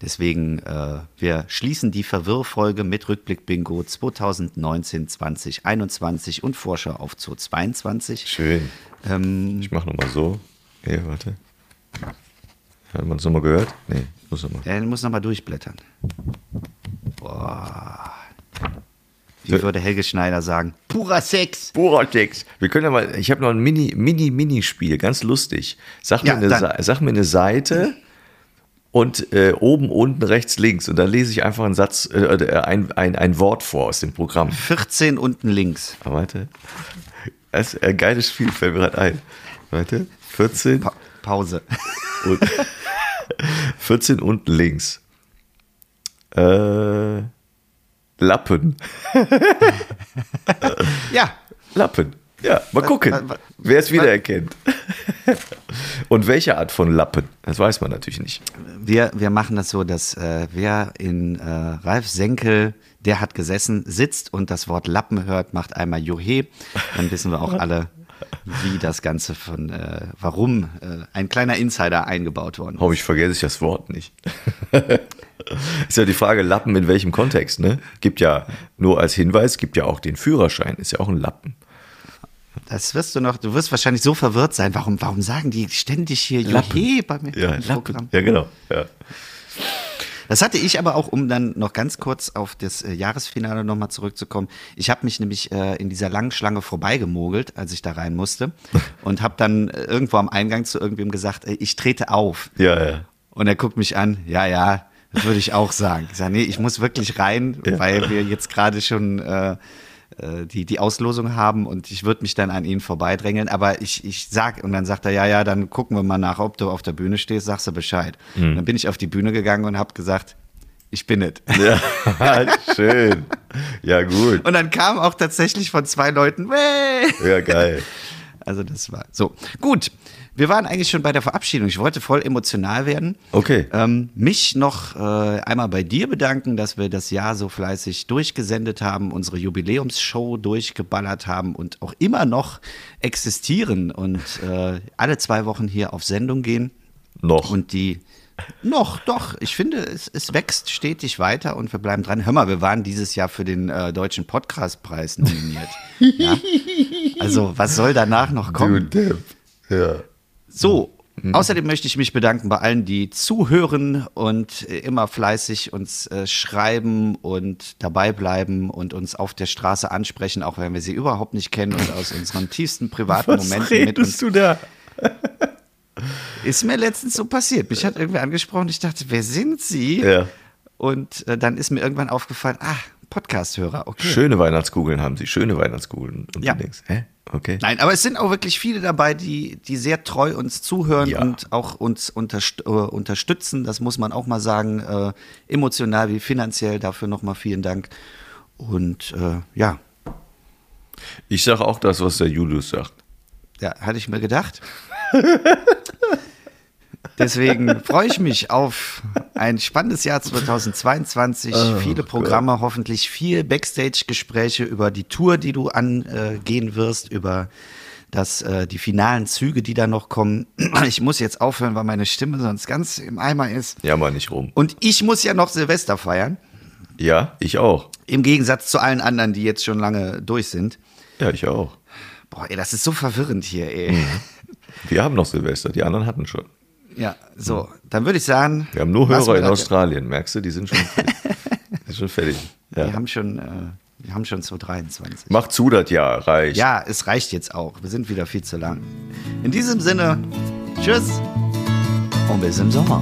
Deswegen, äh, wir schließen die Verwirrfolge mit Rückblick Bingo 2019, 2021 und Vorschau auf 2022. Schön. Ähm, ich mache nochmal so. Okay, warte. Hat man es nochmal gehört? Nee, muss nochmal. Er muss nochmal durchblättern. Boah. Wie würde Helge Schneider sagen? Purer Sex. Purer Sex. Wir können ja mal, ich habe noch ein Mini, Mini, Mini-Spiel, ganz lustig. Sag mir, ja, eine, sag mir eine Seite und äh, oben, unten, rechts, links. Und dann lese ich einfach einen Satz, äh, äh ein, ein, ein Wort vor aus dem Programm. 14 unten links. Ah, warte. Das ist ein geiles Spiel, fällt mir gerade ein. Warte. 14. Pa Pause. Und [LAUGHS] 14 unten links. Äh, Lappen. [LAUGHS] ja. Lappen. Ja, mal gucken, wer es wiedererkennt. [LAUGHS] Und welche Art von Lappen? Das weiß man natürlich nicht. Wir, wir machen das so, dass äh, wer in äh, Ralf Senkel, der hat gesessen, sitzt und das Wort Lappen hört, macht einmal Johe. Dann wissen wir auch [LAUGHS] alle, wie das Ganze von, äh, warum äh, ein kleiner Insider eingebaut worden ist. Hoffentlich vergesse ich das Wort nicht. [LAUGHS] ist ja die Frage, Lappen in welchem Kontext, ne? Gibt ja nur als Hinweis, gibt ja auch den Führerschein, ist ja auch ein Lappen. Das wirst du noch, du wirst wahrscheinlich so verwirrt sein. Warum, warum sagen die ständig hier Juhe bei mir ja, Programm? Ja, genau. Ja. Das hatte ich aber auch, um dann noch ganz kurz auf das äh, Jahresfinale nochmal zurückzukommen. Ich habe mich nämlich äh, in dieser langen Schlange vorbeigemogelt, als ich da rein musste [LAUGHS] und habe dann äh, irgendwo am Eingang zu irgendwem gesagt, ich trete auf. Ja, ja. Und er guckt mich an, ja, ja, das würde ich auch sagen. Ich sage, nee, ich muss wirklich rein, Ja. weil wir jetzt gerade schon äh, die, die Auslosung haben und ich würde mich dann an ihn vorbeidrängeln. Aber ich, ich sag, und dann sagt er, ja, ja, dann gucken wir mal nach, ob du auf der Bühne stehst, sagst du Bescheid. Mhm. Dann bin ich auf die Bühne gegangen und habe gesagt, ich bin es. Ja, [LAUGHS] schön. Ja, gut. Und dann kam auch tatsächlich von zwei Leuten, "Wäh!" Ja, geil. also das war so. Gut, wir waren eigentlich schon bei der Verabschiedung. Ich wollte voll emotional werden. Okay. Ähm, mich noch äh, einmal bei dir bedanken, dass wir das Jahr so fleißig durchgesendet haben, unsere Jubiläumsshow durchgeballert haben und auch immer noch existieren und äh, alle zwei Wochen hier auf Sendung gehen. Noch. Und die noch, doch, ich finde, es, es wächst stetig weiter und wir bleiben dran. Hör mal, wir waren dieses Jahr für den äh, Deutschen Podcastpreis nominiert. [LAUGHS] ja? Also, was soll danach noch kommen? Du Depp. Ja. So, außerdem möchte ich mich bedanken bei allen, die zuhören und äh, immer fleißig uns äh, schreiben und dabei bleiben und uns auf der Straße ansprechen, auch wenn wir sie überhaupt nicht kennen und aus unseren tiefsten privaten Momenten mit uns. du da? [LAUGHS] Ist mir letztens so passiert. Mich hat irgendwer angesprochen, ich dachte, wer sind Sie? Ja. Und äh, dann ist mir irgendwann aufgefallen, ah, Podcast-Hörer, okay. Schöne Weihnachtskugeln haben sie, schöne Weihnachtskugeln. Und Ja. du denkst, hä? Okay. Nein, aber es sind auch wirklich viele dabei, die, die sehr treu uns zuhören Ja. und auch uns unterst äh, unterstützen. Das muss man auch mal sagen, äh, emotional wie finanziell. Dafür nochmal vielen Dank. Und äh, ja, Ich sage auch das, was der Julius sagt. ja, hatte ich mir gedacht. [LAUGHS] Deswegen freue ich mich auf ein spannendes Jahr 2022. Viele Programme, hoffentlich viel Backstage-Gespräche über die Tour, die du angehen wirst, über das, äh, die finalen Züge, die da noch kommen. Ich muss jetzt aufhören, weil meine Stimme sonst ganz im Eimer ist. Ja, mal nicht rum. Und ich muss ja noch Silvester feiern. Ja, ich auch. Im Gegensatz zu allen anderen, die jetzt schon lange durch sind. Ja, ich auch. Boah, ey, das ist so verwirrend hier, ey. Wir haben noch Silvester, die anderen hatten schon. Ja, so. Dann würde ich sagen. Wir haben nur Hörer wir in Australien, merkst du? Die sind schon, [LAUGHS] sind schon fertig. Wir Ja. haben schon, äh, wir haben schon 2023. Mach zu, das Jahr, reicht. Ja, es reicht jetzt auch. Wir sind wieder viel zu lang. In diesem Sinne, tschüss und bis im Sommer.